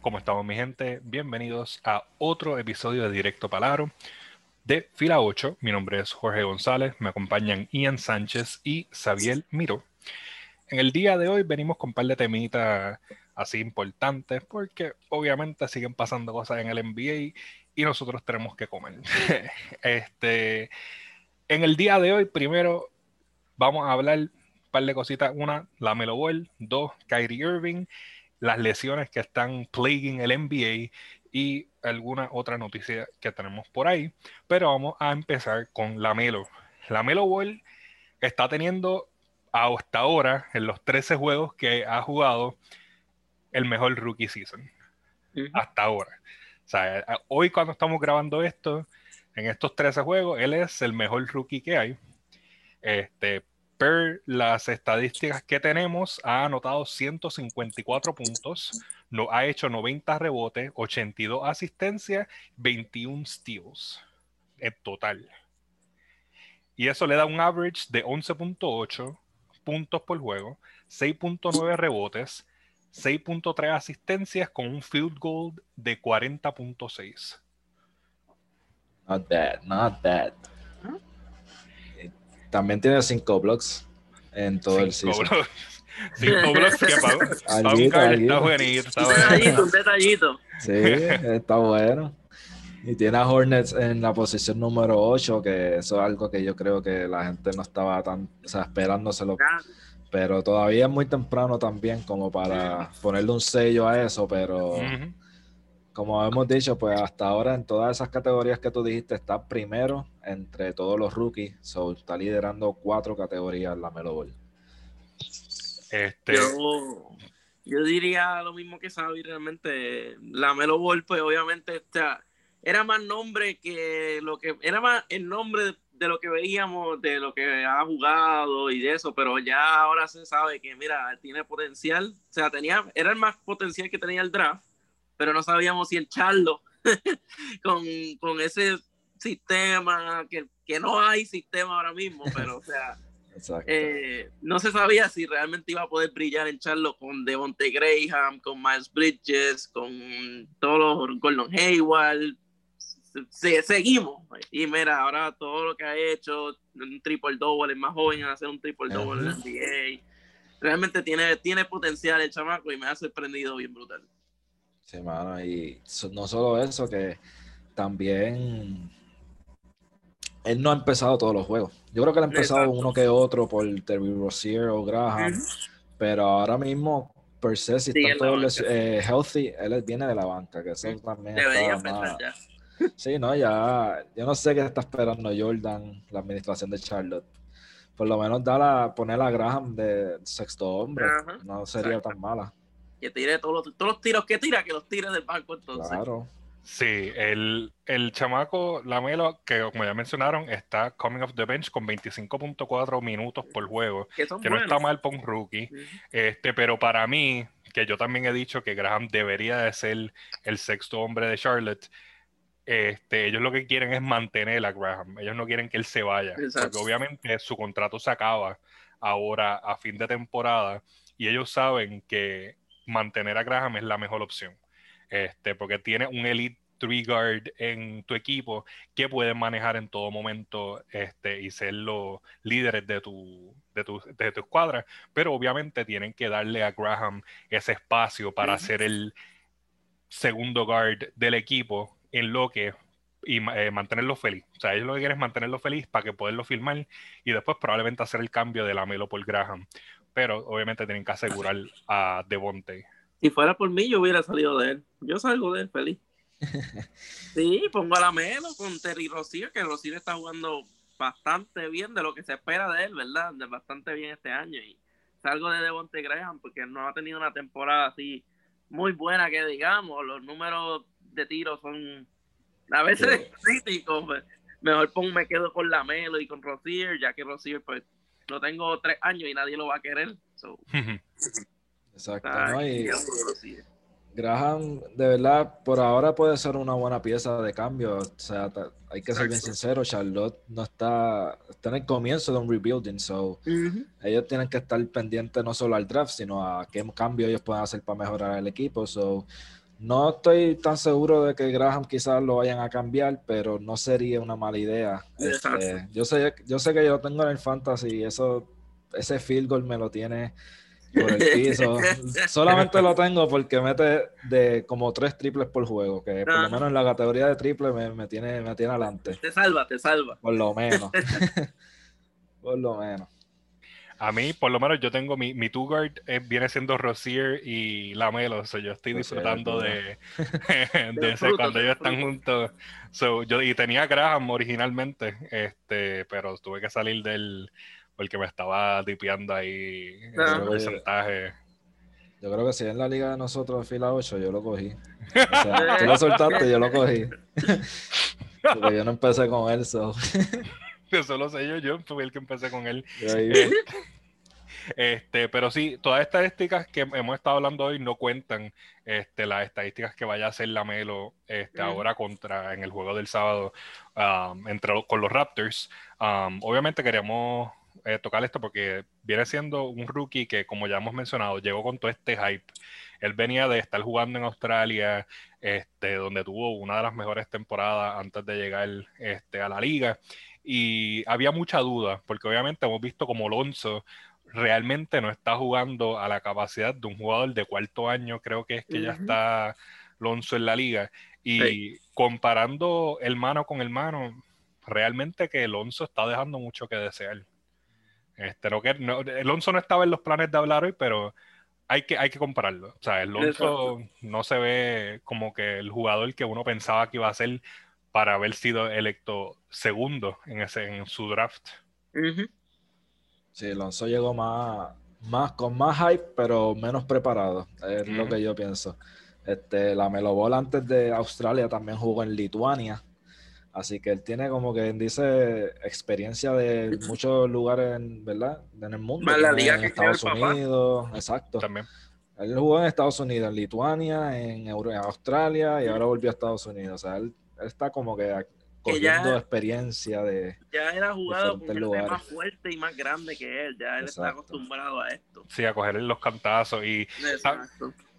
¿Cómo estamos, mi gente? Bienvenidos a otro episodio de Directo Palaro de Fila 8. Mi nombre es Jorge González, me acompañan Ian Sánchez y Xavier Miro. En el día de hoy venimos con un par de temitas así importantes porque obviamente siguen pasando cosas en el NBA y nosotros tenemos que comer. este, en el día de hoy, primero vamos a hablar un par de cositas. Una, la Melo Ball. Dos, Kyrie Irving las lesiones que están plaguing el NBA y alguna otra noticia que tenemos por ahí. Pero vamos a empezar con la Melo. La Melo Ball está teniendo hasta ahora, en los 13 juegos que ha jugado, el mejor rookie season. Hasta ahora. O sea, hoy cuando estamos grabando esto, en estos 13 juegos, él es el mejor rookie que hay. Este, per las estadísticas que tenemos, ha anotado 154 puntos, no, ha hecho 90 rebotes, 82 asistencias, 21 steals en total. Y eso le da un average de 11.8 puntos por juego, 6.9 rebotes, 6.3 asistencias con un field goal de 40.6. Not bad, not bad. También tiene cinco blocks en todo el season. Cinco blocks que para, un está buenito, está Detallito, un detallito. Sí, está bueno. Y tiene a Hornets en la posición número 8, que eso es algo que yo creo que la gente no estaba tan, o sea, esperándoselo. Pero todavía es muy temprano también como para ponerle un sello a eso, pero como hemos dicho, pues hasta ahora en todas esas categorías que tú dijiste está primero entre todos los rookies. So, está liderando cuatro categorías la Melo Ball. Este... Yo, diría lo mismo que Xavi, realmente. La Melo Ball, pues obviamente era más nombre que lo que era más el nombre de, lo que veíamos, de lo que ha jugado y de eso, pero ya ahora se sabe que, mira, tiene potencial. O sea, tenía, era el más potencial que tenía el draft pero no sabíamos si el Charlo con, con, ese sistema, que, que, no hay sistema ahora mismo, pero o sea, eh, no se sabía si realmente iba a poder brillar en Charlo con Devonte Graham, con Miles Bridges, con todos los Gordon Hayward. seguimos. Y mira, ahora todo lo que ha hecho, un triple double, es más joven a hacer un triple double en la NBA. Realmente tiene, tiene potencial el chamaco y me ha sorprendido bien brutal. Sí, mano, y no solo eso, que también él no ha empezado todos los juegos. Yo creo que él ha empezado uno que otro por Terry Rozier o Graham, pero ahora mismo, per se, si está todo eh, healthy, él viene de la banca, que eso también Debería ya. Sí, no, ya, yo no sé qué está esperando Jordan, la administración de Charlotte. Por lo menos poner a Graham de sexto hombre, no sería tan mala que tire todos los, todos los tiros que tira, que los tire del banco entonces. Claro. Sí, el, el chamaco Lamelo, que como ya mencionaron, está coming off the bench con 25.4 minutos por juego, que, no está mal para un rookie, este, pero para mí, que yo también he dicho que Graham debería de ser el sexto hombre de Charlotte, este, ellos lo que quieren es mantener a Graham, ellos no quieren que él se vaya, porque obviamente su contrato se acaba ahora a fin de temporada y ellos saben que mantener a Graham es la mejor opción. Este, porque tiene un elite three guard en tu equipo que puede manejar en todo momento este, y ser los líderes de tu, de tu, de tu escuadra, pero obviamente tienen que darle a Graham ese espacio para ser el segundo guard del equipo en lo que y eh, mantenerlo feliz. O sea, ellos lo que quieren es mantenerlo feliz para que poderlo filmar y después probablemente hacer el cambio de la Melo por Graham pero obviamente tienen que asegurar a Devonte. Si fuera por mí, yo hubiera salido de él. Yo salgo de él feliz. Sí, pongo a la Melo con Terry Rocio, que Rocio está jugando bastante bien de lo que se espera de él, ¿verdad? De bastante bien este año. Y salgo de Devonte Graham porque no ha tenido una temporada así muy buena que digamos. Los números de tiro son a veces críticos. Mejor me quedo con la Melo y con Rosier, ya que Rosier pues no tengo tres años y nadie lo va a querer. Exacto. Graham, de verdad, por ahora puede ser una buena pieza de cambio. O sea, hay que ser bien sincero, Charlotte no está, está en el comienzo de un rebuilding, so ellos tienen que estar pendientes no solo al draft, sino a qué cambio ellos pueden hacer para mejorar el equipo. So, No estoy tan seguro de que Graham quizás lo vayan a cambiar, pero no sería una mala idea. Este, yo, sé, yo sé que yo tengo en el fantasy eso, ese field goal me lo tiene por el piso. Solamente lo tengo porque mete de como tres triples por juego, que por lo menos en la categoría de triple me, tiene, me tiene adelante. Te salva, te salva. Por lo menos. por lo menos. A mí, por lo menos, yo tengo mi, mi two guard eh, viene siendo Rosier y Lamelo. So yo estoy disfrutando de, de ese, cuando ellos están juntos. So, yo, y tenía Graham originalmente, este, pero tuve que salir del porque me estaba tipeando ahí ese porcentaje. Yo creo que si en la liga de nosotros fila 8, yo lo cogí. O sea, tú lo soltaste, yo lo cogí. Porque yo no empecé con él, so. Eso lo sé yo, yo fui el que empecé con él. Este, pero sí, todas estas estadísticas que hemos estado hablando hoy no cuentan este, las estadísticas que vaya a hacer la Melo este, ahora contra en el juego del sábado um, entre, con los Raptors. Um, obviamente queríamos eh, tocar esto porque viene siendo un rookie que, como ya hemos mencionado, llegó con todo este hype. Él venía de estar jugando en Australia, este, donde tuvo una de las mejores temporadas antes de llegar este, a la liga y había mucha duda, porque obviamente hemos visto como Alonso realmente no está jugando a la capacidad de un jugador de cuarto año, creo que es que ya está Alonso en la liga. Y comparando el mano con el mano, realmente que Alonso está dejando mucho que desear. Este, no, que, no, Alonso no estaba en los planes de hablar hoy, pero hay que, hay que compararlo. O sea, Alonso no se ve como que el jugador que uno pensaba que iba a ser para haber sido electo segundo en, ese, en su draft. Sí, Alonso llegó más, más con más hype, pero menos preparado, es lo que yo pienso. Este, la Melo antes de Australia también jugó en Lituania, así que él tiene como que dice experiencia de muchos lugares, en, ¿verdad? En el mundo. Más la liga en Estados Unidos, exacto. También. Él jugó en Estados Unidos, en Lituania, en, en Australia y ahora volvió a Estados Unidos. O sea, él está como que cogiendo experiencia de. Ya era jugado con gente más fuerte y más grande que él. Ya él está acostumbrado a esto. Sí, a coger los cantazos. Y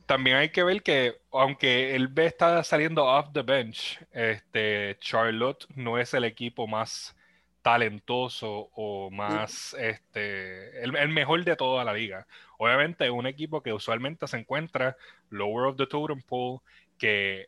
también hay que ver que, aunque el B está saliendo off the bench, este Charlotte no es el equipo más talentoso o más este el, el, mejor de toda la liga. Obviamente es un equipo que usualmente se encuentra lower of the totem pole que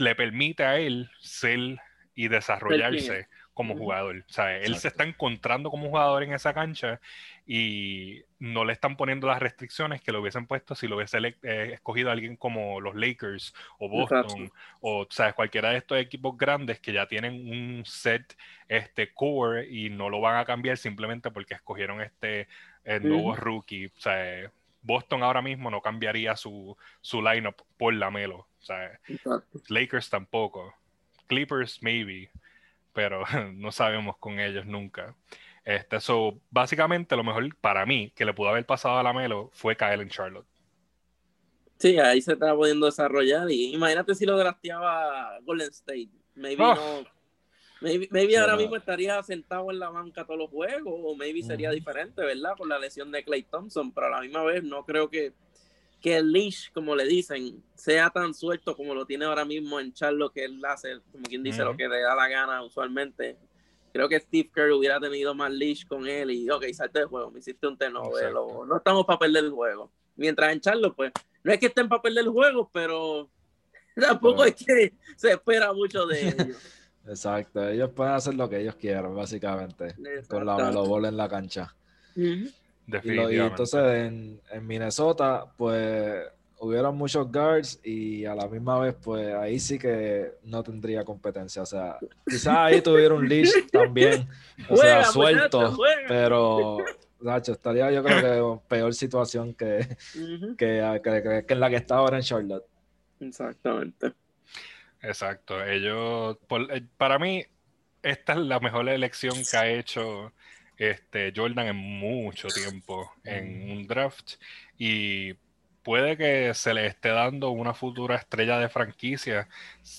le permite a él ser y desarrollarse como jugador. O sea, él se está encontrando como jugador en esa cancha y no le están poniendo las restricciones que le hubiesen puesto si lo hubiese eh, escogido alguien como los Lakers o Boston o ¿sabes? cualquiera de estos equipos grandes que ya tienen un set este core y no lo van a cambiar simplemente porque escogieron este el nuevo rookie. O sea, Boston ahora mismo no cambiaría su, su lineup por la Melo. O sea, Lakers tampoco. Clippers, maybe. Pero no sabemos con ellos nunca. Este, so, básicamente, lo mejor para mí que le pudo haber pasado a la Melo fue caer en Charlotte. Sí, ahí se estaba pudiendo desarrollar. Y imagínate si lo drafteaba Golden State. Maybe ah. no Maybe, ahora mismo estaría sentado en la banca todos los juegos, o maybe sería diferente, ¿verdad? Por la lesión de Clay Thompson, pero a la misma vez no creo que, que el leash, como le dicen, sea tan suelto como lo tiene ahora mismo en Charlo, que él hace, como quien dice, lo que le da la gana usualmente. Creo que Steve Kerr hubiera tenido más leash con él y, ok, salte del juego, me hiciste un tenovel, no estamos para perder el juego. Mientras en Charlo, pues, no es que estén para perder el juego, pero tampoco es que se espera mucho de ellos. Exacto, ellos pueden hacer lo que ellos quieran, básicamente, con la bola en la cancha. y, entonces en, Minnesota, pues hubieron muchos guards y a la misma vez, pues ahí sí que no tendría competencia. O sea, quizás ahí tuviera un leash también, o sea, suelto, pero Nacho, estaría yo creo que en peor situación que, que, que en la que está ahora en Charlotte. Exactamente. Exacto. Ellos, eh, para mí, esta es la mejor elección que ha hecho este Jordan en mucho tiempo en un draft y puede que se le esté dando una futura estrella de franquicia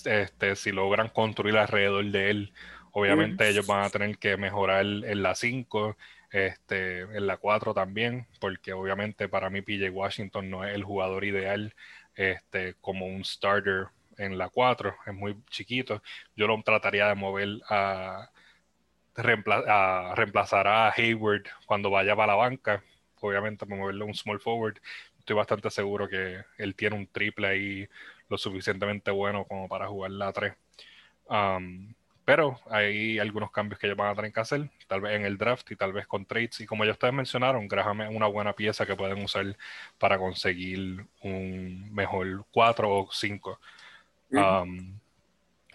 este, si logran construir alrededor de él. Obviamente ellos van a tener que mejorar en la 5, este, en la 4 también, porque obviamente para mí PJ Washington no es el jugador ideal este, como un starter en la 4, es muy chiquito. Yo lo trataría de mover a, a reemplazar a Hayward cuando vaya para la banca, obviamente para moverle un small forward. Estoy bastante seguro que él tiene un triple ahí lo suficientemente bueno como para jugar la 3. Pero hay algunos cambios que ellos van a tener que hacer, tal vez en el draft y tal vez con trades. Y como ya ustedes mencionaron, Graham es una buena pieza que pueden usar para conseguir un mejor 4 o 5. Um,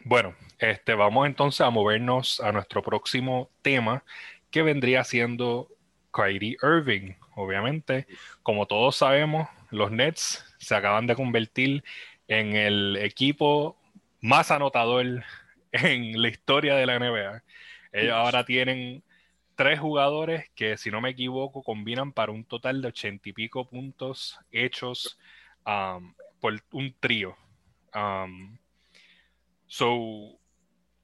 bueno, este, vamos entonces a movernos a nuestro próximo tema, que vendría siendo Kyrie Irving. Obviamente, como todos sabemos, los Nets se acaban de convertir en el equipo más anotador en la historia de la NBA. Ellos ahora tienen tres jugadores que, si no me equivoco, combinan para un total de ochenta y pico puntos hechos um, por un trío. Um, so,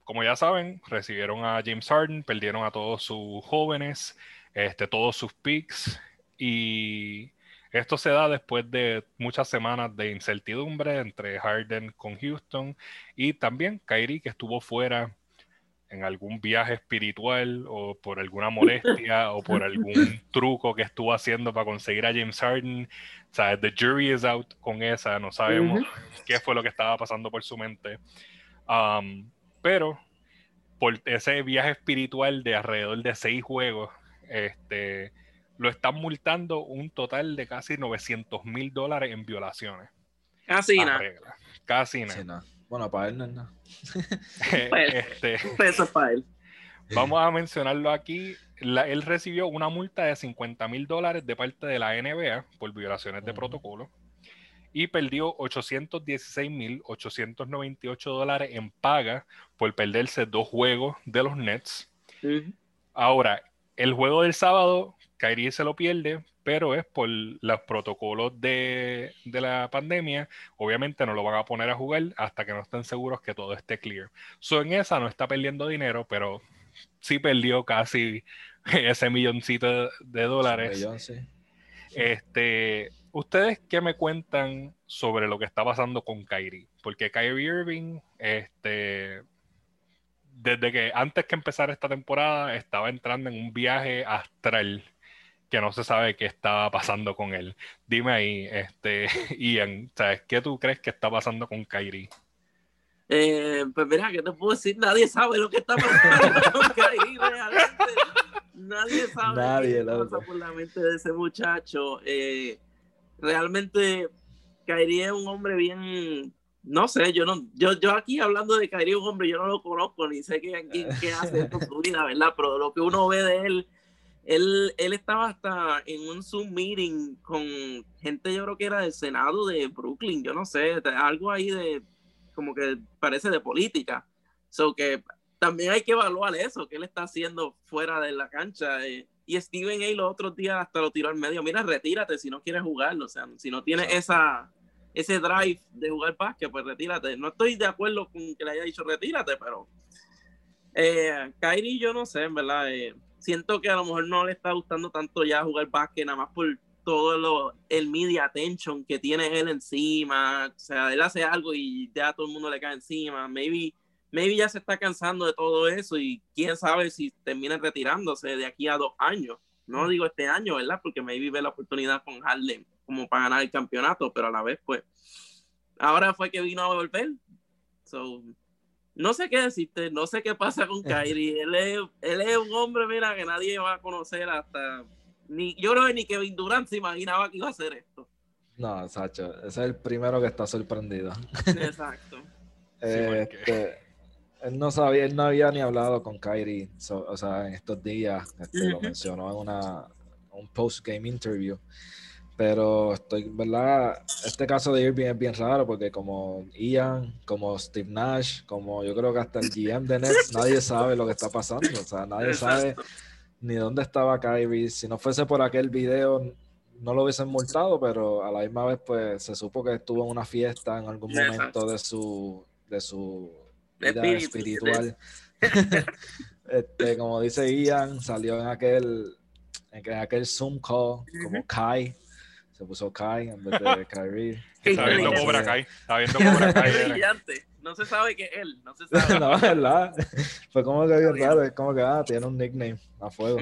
como ya saben, recibieron a James Harden, perdieron a todos sus jóvenes, este, todos sus picks, y esto se da después de muchas semanas de incertidumbre entre Harden con Houston y también Kyrie que estuvo fuera en algún viaje espiritual o por alguna molestia o por algún truco que estuvo haciendo para conseguir a James Harden. O sea, the jury is out con esa, no sabemos qué fue lo que estaba pasando por su mente. Um, pero por ese viaje espiritual de alrededor de seis juegos, este, lo están multando un total de casi 900 mil dólares en violaciones. Casi nada. Casi nada. Bueno, para él no es nada. Pues, este, peso para él. Vamos a mencionarlo aquí. él recibió una multa de 50 mil dólares de parte de la NBA por violaciones de protocolo y perdió 816 mil 898 dólares en paga por perderse dos juegos de los Nets. Ahora, el juego del sábado Kyrie se lo pierde, pero es por los protocolos de, la pandemia. Obviamente no lo van a poner a jugar hasta que no estén seguros que todo esté clear. So, en esa no está perdiendo dinero, pero sí perdió casi ese milloncito de dólares. Este, ¿Ustedes qué me cuentan sobre lo que está pasando con Kyrie? Porque Kyrie Irving, este, desde que antes que empezar esta temporada, estaba entrando en un viaje astral que no se sabe qué está pasando con él. Dime ahí, este, Ian, ¿sabes qué tú crees que está pasando con Kyrie? Eh, pues mira, ¿qué te puedo decir? Nadie sabe lo que está pasando con Kyrie realmente. Nadie sabe Nadie, qué pasa por la mente de ese muchacho. Eh, realmente Kyrie es un hombre bien no sé, yo no, yo, yo aquí hablando de Kyrie, un hombre, yo no lo conozco, ni sé qué, qué, hace con su vida, ¿verdad? Pero lo que uno ve de él él, él estaba hasta en un Zoom meeting con gente, yo creo que era del Senado de Brooklyn, yo no sé, algo ahí de, como que parece de política. So que también hay que evaluar eso, que él está haciendo fuera de la cancha. Eh, y Steven A. los otros días hasta lo tiró al medio. Mira, retírate si no quieres jugarlo. O sea, si no tienes esa, ese drive de jugar básquet, pues retírate. No estoy de acuerdo con que le haya dicho retírate, pero eh, Kyrie, yo no sé, en verdad. Eh, siento que a lo mejor no le está gustando tanto ya jugar básquet, nada más por todo lo, el media attention que tiene él encima. O sea, él hace algo y ya todo el mundo le cae encima. Maybe, maybe ya se está cansando de todo eso y quién sabe si termina retirándose de aquí a dos años. No mm. digo este año, ¿verdad? Porque maybe ve la oportunidad con Harlem como para ganar el campeonato, pero a la vez, pues, ahora fue que vino a volver. So, no sé qué decirte, no sé qué pasa con Kyrie. Él es, él es un hombre, mira, que nadie va a conocer hasta. Ni, yo creo que ni Kevin Durant se imaginaba que iba a hacer esto. No, Sacho, ese es el primero que está sorprendido. Exacto. este, él no sabía, él no había ni hablado con Kyrie, o sea, en estos días, este, lo mencionó en una, un post-game interview. Pero estoy, ¿verdad? Este caso de Irving es bien raro porque como Ian, como Steve Nash, como yo creo que hasta el GM de Nets, nadie sabe lo que está pasando. O sea, nadie sabe ni dónde estaba Kyrie. Si no fuese por aquel video, no lo hubiesen multado, pero a la misma vez, pues se supo que estuvo en una fiesta en algún momento de su, de su vida espiritual. este, como dice Ian, salió en aquel, en aquel Zoom call como Kai Se puso Kai en vez de Kyrie. Está viendo Cobra Kai. Está viendo Cobra Kai. No se sabe que es él. No se sabe. no, ¿verdad? Fue como que bien raro. Es como que, ah, tiene un nickname a fuego.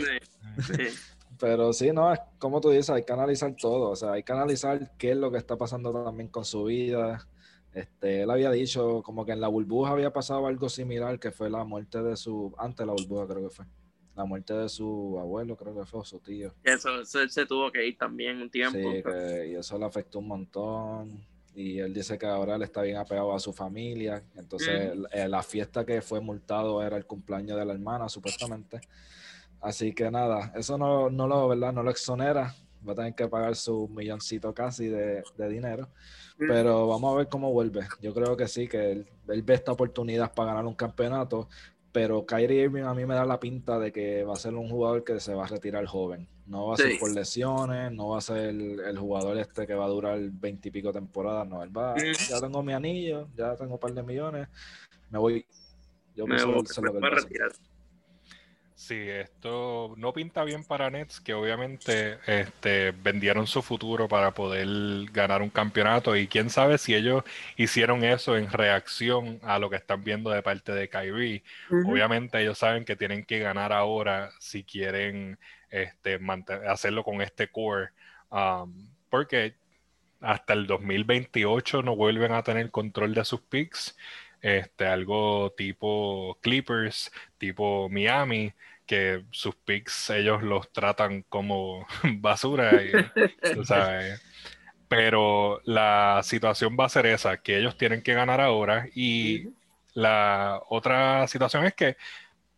Pero sí, no, es como tú dices, hay que analizar todo. O sea, hay que analizar qué es lo que está pasando también con su vida. Este, él había dicho como que en la burbuja había pasado algo similar, que fue la muerte de su, antes de la burbuja creo que fue, la muerte de su abuelo creo que fue, o su tío. Eso, eso se tuvo que ir también un tiempo. Sí, y eso le afectó un montón. Y él dice que ahora él está bien apegado a su familia. Entonces, eh, la fiesta que fue multado era el cumpleaños de la hermana, supuestamente. Así que nada, eso no, no, lo, ¿verdad? no lo exonera. Va a tener que pagar su milloncito casi de, dinero. Pero vamos a ver cómo vuelve. Yo creo que sí, que él, ve esta oportunidad para ganar un campeonato. Pero Kyrie Irving a mí me da la pinta de que va a ser un jugador que se va a retirar joven. No va a ser por lesiones, no va a ser el, jugador este que va a durar veintipico temporadas. No, él va, ya tengo mi anillo, ya tengo un par de millones, me voy. Yo me voy, a retirar. Sí, esto no pinta bien para Nets, que obviamente este, vendieron su futuro para poder ganar un campeonato y quién sabe si ellos hicieron eso en reacción a lo que están viendo de parte de Kyrie. Obviamente ellos saben que tienen que ganar ahora si quieren este, hacerlo con este core, um, porque hasta el 2028 no vuelven a tener control de sus picks. Este, algo tipo Clippers, tipo Miami, que sus picks ellos los tratan como basura. Pero la situación va a ser esa, que ellos tienen que ganar ahora y la otra situación es que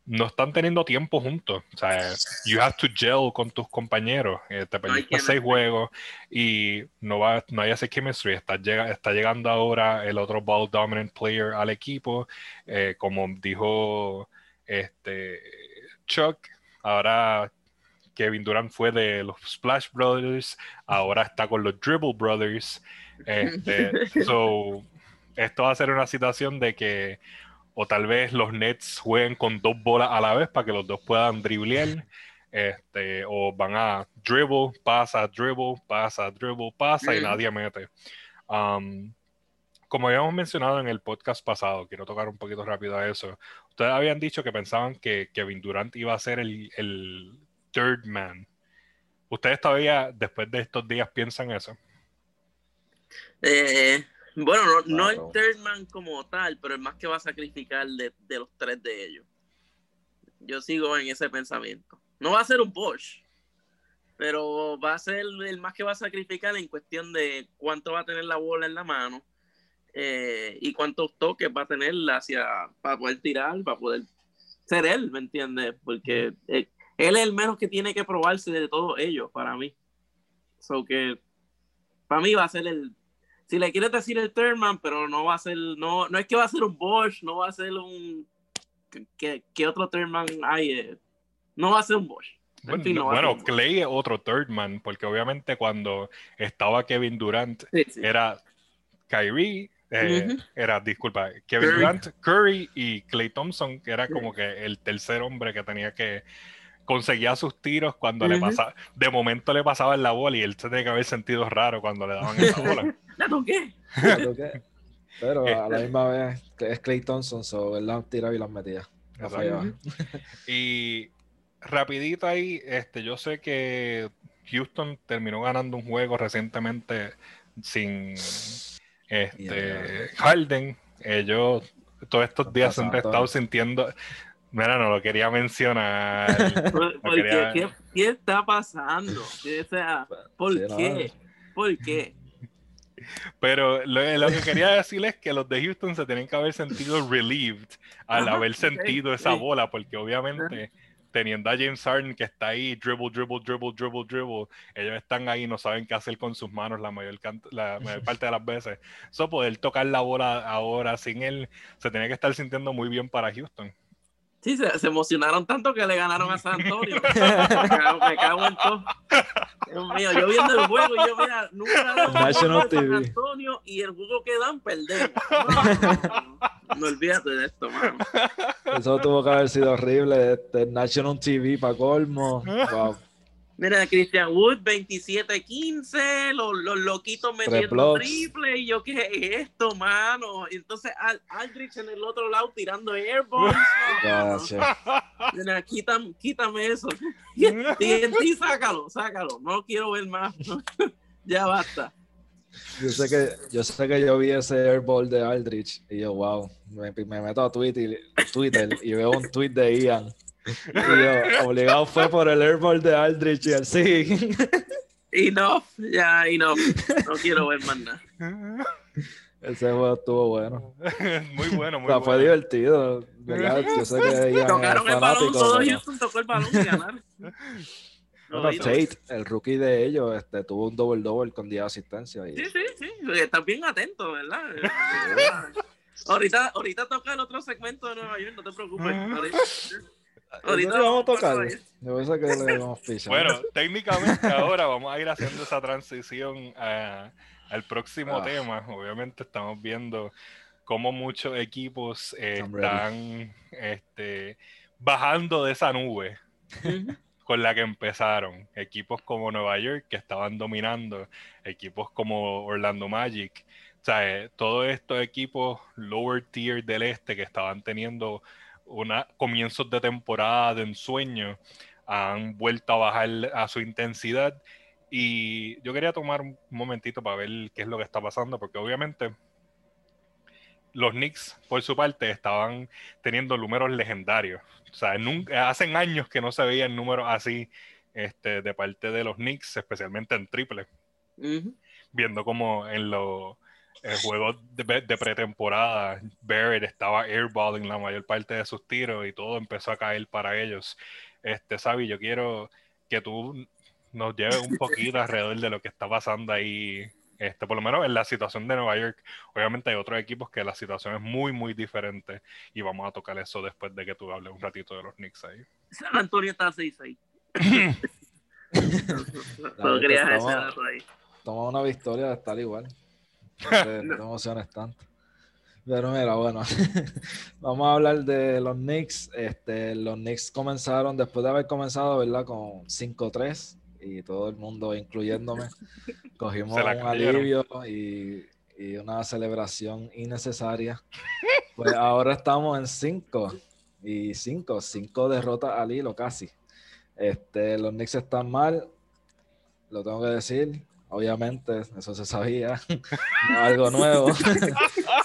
no están teniendo tiempo juntos. O sea, you have to gel con tus compañeros. Eh, te perdiste seis juegos y no, va, no hay ese chemistry. Está, llega, está llegando ahora el otro ball dominant player al equipo. Eh, como dijo este Chuck, ahora Kevin Durant fue de los Splash Brothers, ahora está con los Dribble Brothers. Este, so, esto va a ser una situación de que o tal vez los Nets jueguen con dos bolas a la vez para que los dos puedan driblear. Este, o van a dribble, pasa, dribble, pasa, dribble, pasa y nadie mete. Um, como habíamos mencionado en el podcast pasado, quiero tocar un poquito rápido a eso. Ustedes habían dicho que pensaban que Kevin Durant iba a ser el, el third man. ¿Ustedes todavía, después de estos días, piensan eso? Eh, bueno, no, el third man como tal, pero el más que va a sacrificar de, los tres de ellos. Yo sigo en ese pensamiento. No va a ser un Bosch, pero va a ser el más que va a sacrificar en cuestión de cuánto va a tener la bola en la mano eh, y cuántos toques va a tener hacia para poder tirar, para poder ser él, ¿me entiendes? Porque él, es el menos que tiene que probarse de todos ellos para mí. So que para mí va a ser el si le quieres decir el Thurman, pero no va a ser, no, no es que va a ser un Bosch, no va a ser un ¿qué, otro Thurman hay? Eh, no va a ser un Bosch. Bueno, Clay es otro Thurman, porque obviamente cuando estaba Kevin Durant era Kyrie, eh, era, disculpa, Kevin Durant, Curry y Clay Thompson, que era como que el tercer hombre que tenía que conseguía sus tiros cuando le pasaba, de momento le pasaba en la bola y él se tenía que haber sentido raro cuando le daban esa bola. ¿La toqué? Pero a la misma vez es Clay Thompson, so él la tiraba y las metía. y rapidito ahí, este, yo sé que Houston terminó ganando un juego recientemente sin este Harden. Ellos todos estos días han estado sintiendo, Mira, no lo quería mencionar. ¿qué, está pasando? O sea, ¿por qué? ¿Por qué? Pero lo, que quería decirles es que los de Houston se tienen que haber sentido relieved al haber sentido esa bola, porque obviamente teniendo a James Harden que está ahí, dribble, dribble, dribble, dribble, dribble, ellos están ahí y no saben qué hacer con sus manos la mayor, la mayor parte de las veces. Eso poder tocar la bola ahora sin él, se tiene que estar sintiendo muy bien para Houston. Sí, se, emocionaron tanto que le ganaron a San Antonio. me, cago, en todo. Dios mío, yo viendo el juego y yo, mira, nunca San Antonio y el juego que dan, perdemos. No, olvídate de esto, mano. Eso tuvo que haber sido horrible. Este, National TV para colmo. Wow. Mira, Christian Wood, 27-15, los, los loquitos metiendo triple, y yo, ¿qué es esto, mano? Y entonces Al Aldrich en el otro lado tirando airballs. Mira, quítame, quítame eso. Y sácalo, sácalo. No quiero ver más. ya basta. Yo sé, que, yo sé que yo vi ese airball de Aldrich y yo, wow, me, me meto a Twitter, Twitter y veo un tweet de Ian y yo, obligado fue por el airball de Aldrich y el sí. Y no, ya, y no. No quiero ver más nada. Ese juego estuvo bueno. muy bueno, muy o sea, Fue divertido. Yo sé que Tocaron el balón, todo Houston tocó el balón y ganaron. Bueno, Tate, el rookie de ellos, este, tuvo un double double con 10 asistencias. Sí, sí, sí. Estás bien atento, ¿verdad? ahorita, ahorita toca el otro segmento de Nueva York, no te preocupes. Ahorita vamos a tocar. bueno, técnicamente ahora vamos a ir haciendo esa transición al próximo ah. tema. Obviamente estamos viendo cómo muchos equipos están este, bajando de esa nube con la que empezaron. Equipos como Nueva York que estaban dominando, equipos como Orlando Magic. O sea, eh, todos estos equipos lower tier del este que estaban teniendo una, comienzos de temporada de ensueño han vuelto a bajar a su intensidad. Y yo quería tomar un momentito para ver qué es lo que está pasando, porque obviamente los Knicks, por su parte, estaban teniendo números legendarios. O sea, nunca, hacen años que no se veían números así este, de parte de los Knicks, especialmente en triple. Viendo como en los el juego de, pretemporada, Barrett estaba airballing la mayor parte de sus tiros y todo empezó a caer para ellos. Este, Sabi, yo quiero que tú nos lleves un poquito alrededor de lo que está pasando ahí, este, por lo menos en la situación de Nueva York. Obviamente hay otros equipos que la situación es muy, muy diferente y vamos a tocar eso después de que tú hables un ratito de los Knicks ahí. San Antonio está 6-6. Toma una victoria de estar igual. No te, emociones tanto. Pero mira, bueno, vamos a hablar de los Knicks. Este, los Knicks comenzaron, después de haber comenzado, ¿verdad? Con 5-3 y todo el mundo, incluyéndome, cogimos un alivio y, y, una celebración innecesaria. Pues ahora estamos en 5 y 5, 5 derrotas al hilo casi. Este, los Knicks están mal, lo tengo que decir obviamente, eso se sabía, algo nuevo.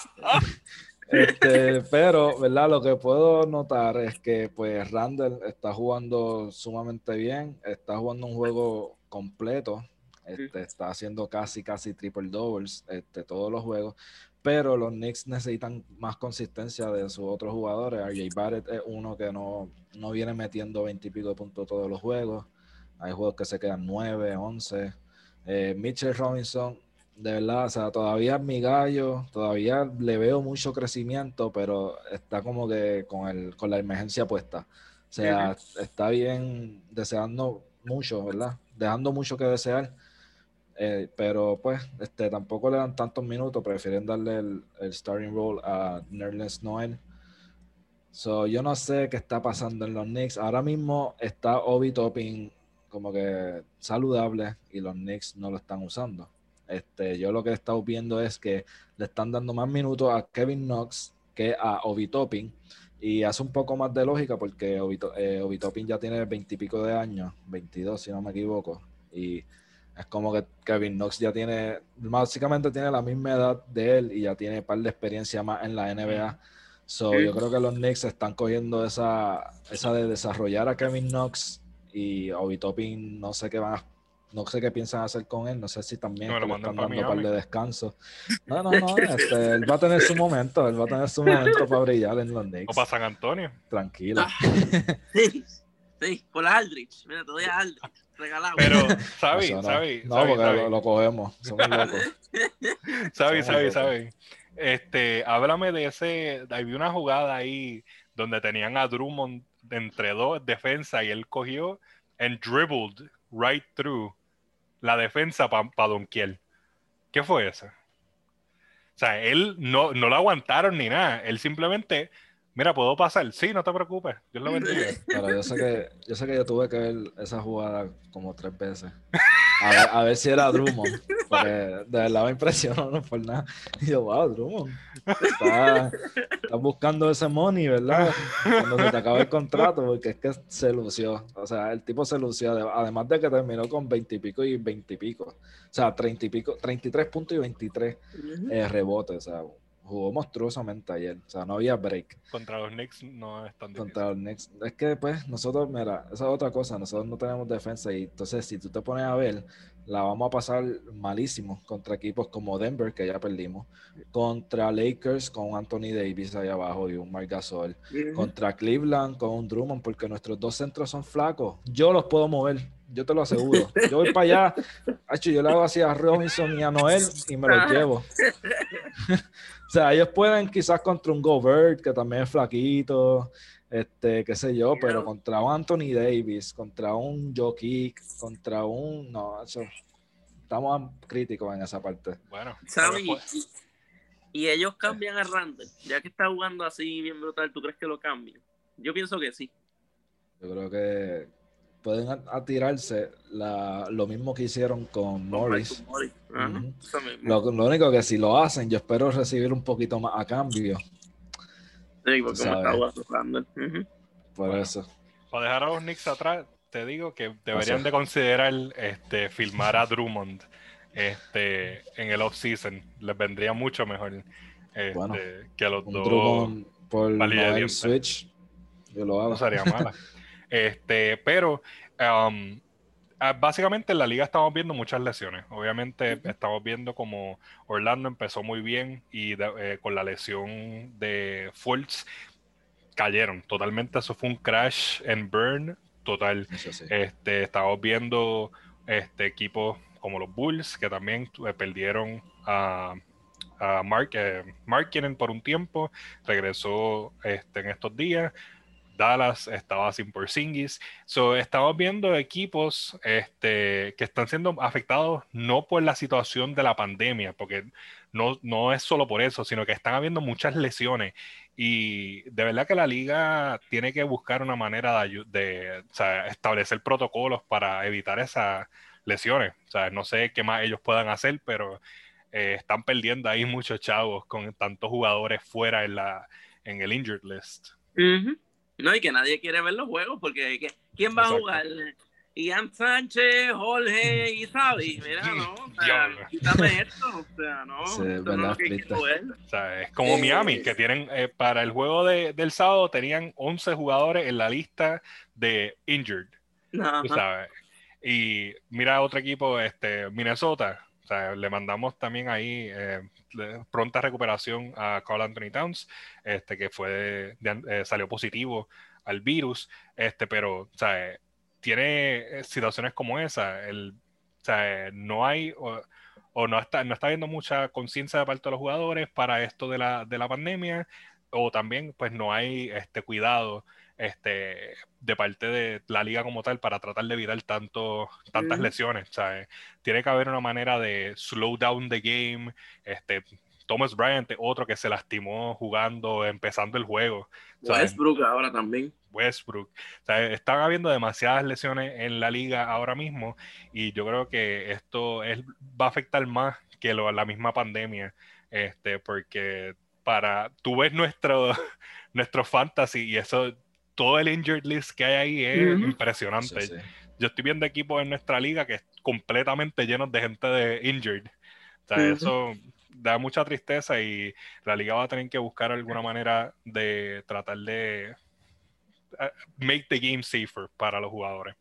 Este, pero, ¿verdad? Lo que puedo notar es que pues Randall está jugando sumamente bien, está jugando un juego completo, este, está haciendo casi, casi triple doubles este, todos los juegos, pero los Knicks necesitan más consistencia de sus otros jugadores. RJ Barrett es uno que no, no viene metiendo 20 y pico de puntos todos los juegos. Hay juegos que se quedan 9, 11. Eh, Mitchell Robinson, de verdad, o sea, todavía es mi gallo, todavía le veo mucho crecimiento, pero está como que con, el, con la emergencia puesta. O sea, está bien deseando mucho, ¿verdad? Dejando mucho que desear. Eh, pero pues este, tampoco le dan tantos minutos, prefieren darle el, starting role a Nerlens Noel. So, yo no sé qué está pasando en los Knicks. Ahora mismo está Obi Topping como que saludable y los Knicks no lo están usando. Este, yo lo que he estado viendo es que le están dando más minutos a Kevin Knox que a Obi Topping y hace un poco más de lógica porque Obi, eh, Topping ya tiene veintipico de años, 22 si no me equivoco, y es como que Kevin Knox ya tiene, básicamente tiene la misma edad de él y ya tiene un par de experiencia más en la NBA. So, yo creo que los Knicks están cogiendo esa, esa de desarrollar a Kevin Knox y Obi Topping no sé qué van no sé qué piensan hacer con él, no sé si también le están dando un par de descanso. No, no, no, este, él va a tener su momento, él va a tener su momento para brillar en los Knicks. O para San Antonio. Tranquilo. Sí, sí, por Aldrich, mira, te doy a Aldrich, regalado. Pero, ¿sabes? no, ¿sabes? No, porque Lo, cogemos, somos locos. ¿Sabes? ¿Sabes? ¿Sabes? Este, háblame de ese, había una jugada ahí donde tenían a Drummond entre dos defensas y él cogió and dribbled right through la defensa para pa Don Kiel. ¿Qué fue eso? O sea, él no, no lo aguantaron ni nada. Él simplemente Mira, puedo pasar. Sí, no te preocupes. Dios lo bendiga. Pero yo sé que yo sé que yo tuve que ver esa jugada como tres veces. A ver, a ver si era Drummond. Porque de verdad me impresionó, no por nada. Y yo, wow, Drummond. Estás está buscando ese money, ¿verdad? Cuando se te acaba el contrato, porque es que se lució. O sea, el tipo se lució. Además de que terminó con 20 y pico y 20 y pico. O sea, 30 y pico, 33 puntos y 23 eh, rebotes. O sea, jugó monstruosamente ayer. O sea, no había break. Contra los Knicks no es tan difícil. Contra los Knicks. Es que, pues, nosotros, mira, esa es otra cosa. Nosotros no tenemos defensa. Y entonces, si tú te pones a ver, la vamos a pasar malísimo contra equipos como Denver, que ya perdimos. Contra Lakers, con Anthony Davis ahí abajo y un Marc Gasol. Contra Cleveland, con un Drummond, porque nuestros dos centros son flacos. Yo los puedo mover. Yo te lo aseguro. Yo voy para allá. Hecho, yo le hago así a Robinson y a Noel y me los llevo. O sea, ellos pueden quizás contra un Gobert, que también es flaquito, este, qué sé yo, pero contra un Anthony Davis, contra un Joe contra un. No, eso. Estamos críticos en esa parte. Bueno, ¿sabes? Y, ellos cambian a Randall, ya que está jugando así bien brutal, ¿tú crees que lo cambian? Yo pienso que sí. Yo creo que pueden atirarse lo mismo que hicieron con Morris. lo, único que si lo hacen, yo espero recibir un poquito más a cambio. Sí, porque me Por eso. Para dejar a los Knicks atrás, te digo que deberían de considerar este, filmar a Drummond este, en el off-season. Les vendría mucho mejor este, que los dos. Drummond por Switch. Yo lo hago. No sería mala. Este, pero um, ah, básicamente en la liga estamos viendo muchas lesiones. Obviamente estamos viendo como Orlando empezó muy bien y eh, con la lesión de Fultz cayeron totalmente. Eso fue un crash and burn total. Este, estamos viendo este, equipos como los Bulls que también eh, perdieron a, Mark, eh, Mark por un tiempo, regresó este, en estos días. Dallas estaba sin Porzingis. So, estamos viendo equipos este, que están siendo afectados no por la situación de la pandemia, porque no, no es solo por eso, sino que están habiendo muchas lesiones. Y de verdad que la liga tiene que buscar una manera de, de establecer protocolos para evitar esas lesiones. O sea, no sé qué más ellos puedan hacer, pero eh, están perdiendo ahí muchos chavos con tantos jugadores fuera en, la, en el injured list. No, y que nadie quiere ver los juegos porque ¿quién va a jugar? Ian Sánchez, Jorge y Sabi, mira, no, o sea, quítame esto, o sea, no, sí, no o sea, es como Miami, que tienen, eh, para el juego de, del sábado tenían 11 jugadores en la lista de injured, tú sabes, y mira otro equipo, este, Minnesota, sea, le mandamos también ahí eh, pronta recuperación a Carl Anthony Towns, este, que fue eh, salió positivo al virus, este, pero tiene eh, situaciones como esa. El, o sea, no hay o, no está no está habiendo mucha conciencia de parte de los jugadores para esto de la, de la pandemia, o también pues no hay este cuidado este, de parte de la liga como tal para tratar de evitar tanto, tantas lesiones. Tiene que haber una manera de slow down the game. Este, Thomas Bryant, otro que se lastimó jugando, empezando el juego. Westbrook ahora también. Westbrook. están habiendo demasiadas lesiones en la liga ahora mismo y yo creo que esto es, va a afectar más que lo, la misma pandemia, este, porque para, tú ves nuestro, nuestro fantasy y eso todo el injured list que hay ahí es impresionante. Yo estoy viendo equipos en nuestra liga que es completamente llenos de gente de injured. O sea, eso da mucha tristeza y la liga va a tener que buscar alguna manera de tratar de eh, make the game safer para los jugadores.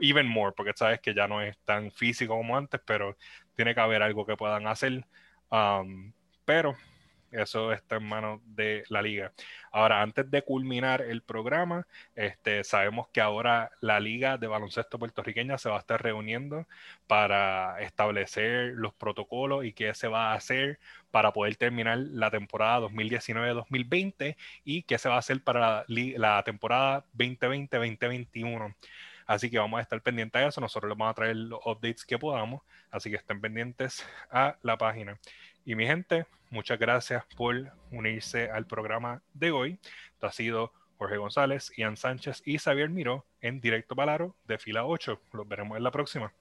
Even more, porque sabes que ya no es tan físico como antes, pero tiene que haber algo que puedan hacer. Um, pero eso está en manos de la liga. Ahora, antes de culminar el programa, este, sabemos que ahora la liga de baloncesto puertorriqueña se va a estar reuniendo para establecer los protocolos y qué se va a hacer para poder terminar la temporada 2019-2020 y qué se va a hacer para la, la temporada 2020-2021. Así que vamos a estar pendientes a eso. Nosotros les vamos a traer los updates que podamos. Así que estén pendientes a la página. Y mi gente, muchas gracias por unirse al programa de hoy. Esto ha sido Jorge González, Ian Sánchez y Xavier Miró en Directo Palaro de fila 8. Los veremos en la próxima.